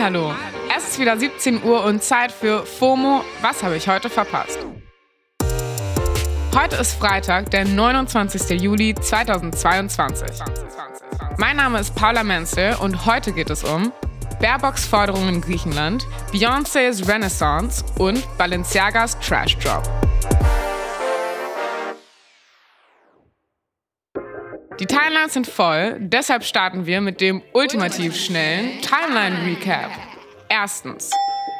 Hallo. Es ist wieder 17 Uhr und Zeit für FOMO. Was habe ich heute verpasst? Heute ist Freitag, der 29. Juli 2022. Mein Name ist Paula Menzel und heute geht es um Baerbocks Forderungen in Griechenland, Beyoncés Renaissance und Balenciagas Trash Drop. Die Timelines sind voll, deshalb starten wir mit dem ultimativ schnellen Timeline Recap. Erstens.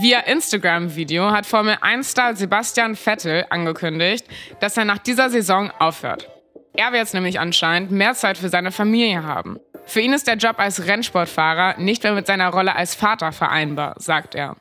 Via Instagram-Video hat Formel 1-Star Sebastian Vettel angekündigt, dass er nach dieser Saison aufhört. Er wird jetzt nämlich anscheinend mehr Zeit für seine Familie haben. Für ihn ist der Job als Rennsportfahrer nicht mehr mit seiner Rolle als Vater vereinbar, sagt er.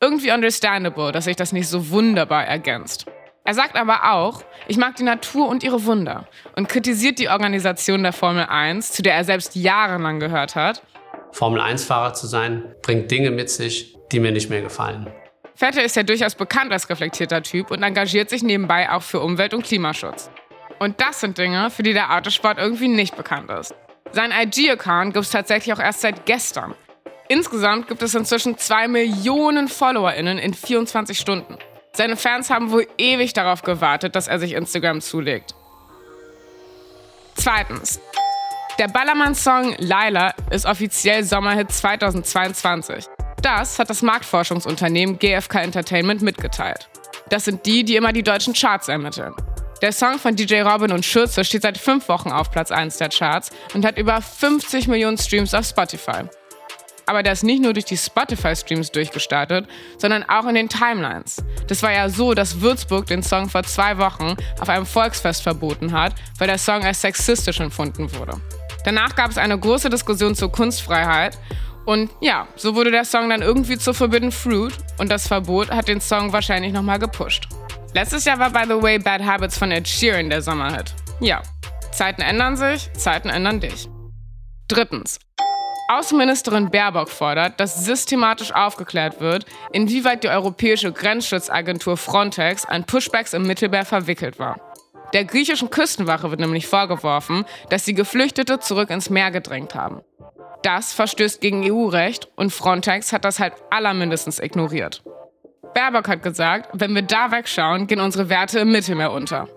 Irgendwie understandable, dass sich das nicht so wunderbar ergänzt. Er sagt aber auch, ich mag die Natur und ihre Wunder und kritisiert die Organisation der Formel 1, zu der er selbst jahrelang gehört hat. Formel 1-Fahrer zu sein, bringt Dinge mit sich, die mir nicht mehr gefallen. Vettel ist ja durchaus bekannt als reflektierter Typ und engagiert sich nebenbei auch für Umwelt- und Klimaschutz. Und das sind Dinge, für die der Autosport irgendwie nicht bekannt ist. Sein IG-Account gibt es tatsächlich auch erst seit gestern. Insgesamt gibt es inzwischen 2 Millionen FollowerInnen in 24 Stunden. Seine Fans haben wohl ewig darauf gewartet, dass er sich Instagram zulegt. Zweitens. Der Ballermann-Song Laila ist offiziell Sommerhit 2022. Das hat das Marktforschungsunternehmen GFK Entertainment mitgeteilt. Das sind die, die immer die deutschen Charts ermitteln. Der Song von DJ Robin und Schürze steht seit fünf Wochen auf Platz 1 der Charts und hat über 50 Millionen Streams auf Spotify. Aber der ist nicht nur durch die Spotify-Streams durchgestartet, sondern auch in den Timelines. Das war ja so, dass Würzburg den Song vor zwei Wochen auf einem Volksfest verboten hat, weil der Song als sexistisch empfunden wurde. Danach gab es eine große Diskussion zur Kunstfreiheit und ja, so wurde der Song dann irgendwie zu Forbidden Fruit und das Verbot hat den Song wahrscheinlich nochmal gepusht. Letztes Jahr war by the way Bad Habits von Ed Sheeran der Sommerhit. Ja, Zeiten ändern sich, Zeiten ändern dich. Drittens, Außenministerin Baerbock fordert, dass systematisch aufgeklärt wird, inwieweit die europäische Grenzschutzagentur Frontex an Pushbacks im Mittelmeer verwickelt war. Der griechischen Küstenwache wird nämlich vorgeworfen, dass sie Geflüchtete zurück ins Meer gedrängt haben. Das verstößt gegen EU-Recht und Frontex hat das halt allermindestens ignoriert. Baerbock hat gesagt, wenn wir da wegschauen, gehen unsere Werte im Mittelmeer unter.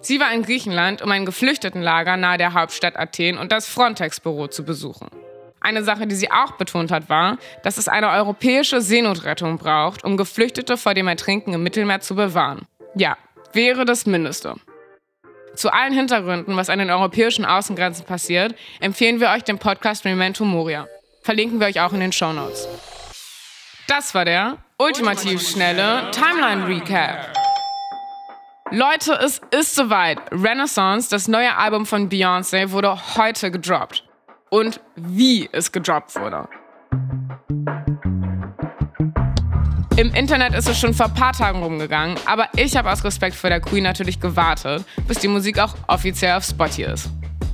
Sie war in Griechenland, um ein Geflüchtetenlager nahe der Hauptstadt Athen und das Frontex-Büro zu besuchen. Eine Sache, die sie auch betont hat, war, dass es eine europäische Seenotrettung braucht, um Geflüchtete vor dem Ertrinken im Mittelmeer zu bewahren. Ja, wäre das Mindeste. Zu allen Hintergründen, was an den europäischen Außengrenzen passiert, empfehlen wir euch den Podcast Memento Moria. Verlinken wir euch auch in den Show Notes. Das war der ultimativ schnelle Timeline Recap. Leute, es ist soweit. Renaissance, das neue Album von Beyoncé, wurde heute gedroppt und wie es gedroppt wurde. Im Internet ist es schon vor ein paar Tagen rumgegangen, aber ich habe aus Respekt vor der Queen natürlich gewartet, bis die Musik auch offiziell auf Spotify ist.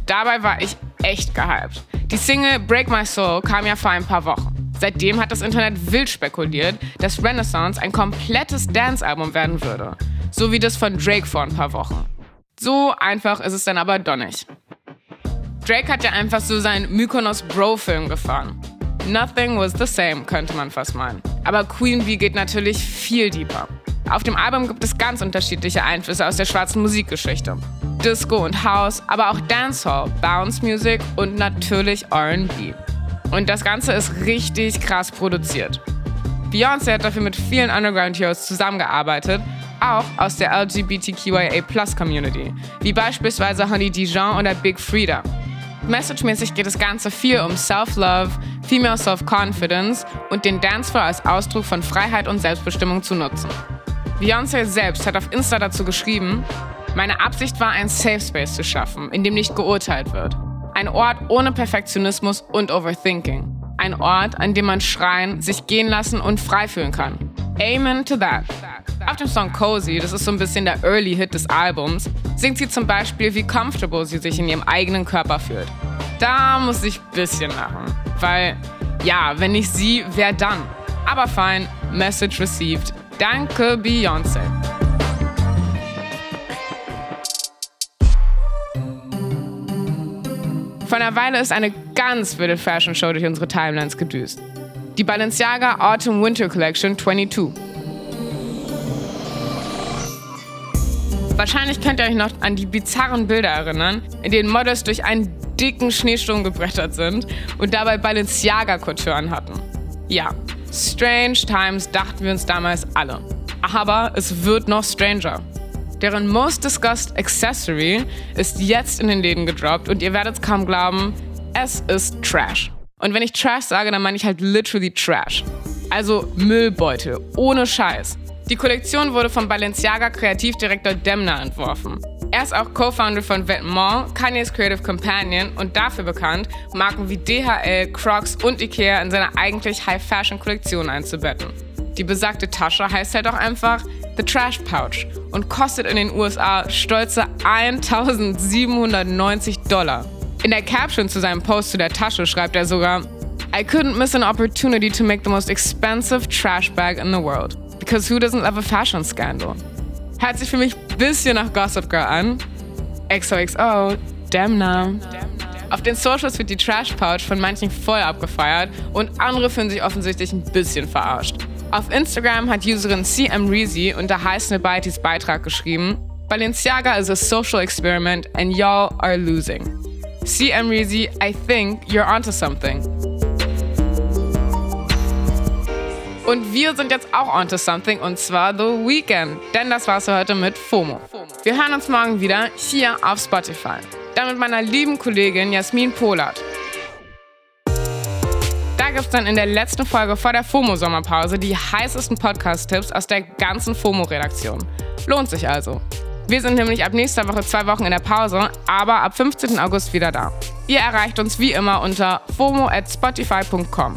Dabei war ich echt gehypt. Die Single Break My Soul kam ja vor ein paar Wochen. Seitdem hat das Internet wild spekuliert, dass Renaissance ein komplettes Dance-Album werden würde. So wie das von Drake vor ein paar Wochen. So einfach ist es dann aber doch nicht. Drake hat ja einfach so seinen Mykonos Bro-Film gefahren. Nothing was the same, könnte man fast meinen. Aber Queen Bee geht natürlich viel deeper. Auf dem Album gibt es ganz unterschiedliche Einflüsse aus der schwarzen Musikgeschichte. Disco und House, aber auch Dancehall, Bounce Music und natürlich RB. Und das Ganze ist richtig krass produziert. Beyoncé hat dafür mit vielen Underground Heroes zusammengearbeitet, auch aus der LGBTQIA-Plus-Community, wie beispielsweise Honey Dijon oder Big Frida. Messagemäßig geht das Ganze viel um Self-Love, Female Self-Confidence und den Dancefloor als Ausdruck von Freiheit und Selbstbestimmung zu nutzen. Beyoncé selbst hat auf Insta dazu geschrieben, meine Absicht war, ein Safe Space zu schaffen, in dem nicht geurteilt wird. Ein Ort ohne Perfektionismus und Overthinking. Ein Ort, an dem man schreien, sich gehen lassen und frei fühlen kann. Amen to that. Auf dem Song Cozy, das ist so ein bisschen der Early Hit des Albums, singt sie zum Beispiel, wie comfortable sie sich in ihrem eigenen Körper fühlt. Da muss ich ein bisschen lachen, weil, ja, wenn nicht sie, wer dann? Aber fein, Message received. Danke, Beyoncé. Vor einer Weile ist eine ganz wilde Fashion Show durch unsere Timelines gedüst. Die Balenciaga Autumn Winter Collection 22. Wahrscheinlich könnt ihr euch noch an die bizarren Bilder erinnern, in denen Models durch einen dicken Schneesturm gebrettert sind und dabei Balenciaga-Couturen hatten. Ja, strange times dachten wir uns damals alle. Aber es wird noch stranger. Deren Most Discussed Accessory ist jetzt in den Läden gedroppt und ihr werdet es kaum glauben, es ist Trash. Und wenn ich Trash sage, dann meine ich halt literally Trash. Also Müllbeutel, ohne Scheiß. Die Kollektion wurde von Balenciaga Kreativdirektor Demna entworfen. Er ist auch Co-Founder von Vetements, Kanye's Creative Companion und dafür bekannt, Marken wie DHL, Crocs und Ikea in seine eigentlich High-Fashion-Kollektion einzubetten. Die besagte Tasche heißt halt auch einfach The Trash Pouch und kostet in den USA stolze 1790 Dollar. In der Caption zu seinem Post zu der Tasche schreibt er sogar, I couldn't miss an opportunity to make the most expensive trash bag in the world. Because who doesn't love a fashion scandal? Hört sich für mich ein bisschen nach Gossip Girl an. XOXO, Demna. Auf den Socials wird die Trash Pouch von manchen voll abgefeiert und andere fühlen sich offensichtlich ein bisschen verarscht. Auf Instagram hat Userin CM Reezy unter heißen Beitis Beitrag geschrieben, Balenciaga is a social experiment and y'all are losing. CM Reezy, I think you're onto something. Und wir sind jetzt auch onto something und zwar The Weekend. Denn das war's für heute mit FOMO. Wir hören uns morgen wieder hier auf Spotify. Dann mit meiner lieben Kollegin Jasmin Polat gibt es dann in der letzten Folge vor der FOMO-Sommerpause die heißesten Podcast-Tipps aus der ganzen FOMO-Redaktion. Lohnt sich also. Wir sind nämlich ab nächster Woche zwei Wochen in der Pause, aber ab 15. August wieder da. Ihr erreicht uns wie immer unter fomo at spotify.com.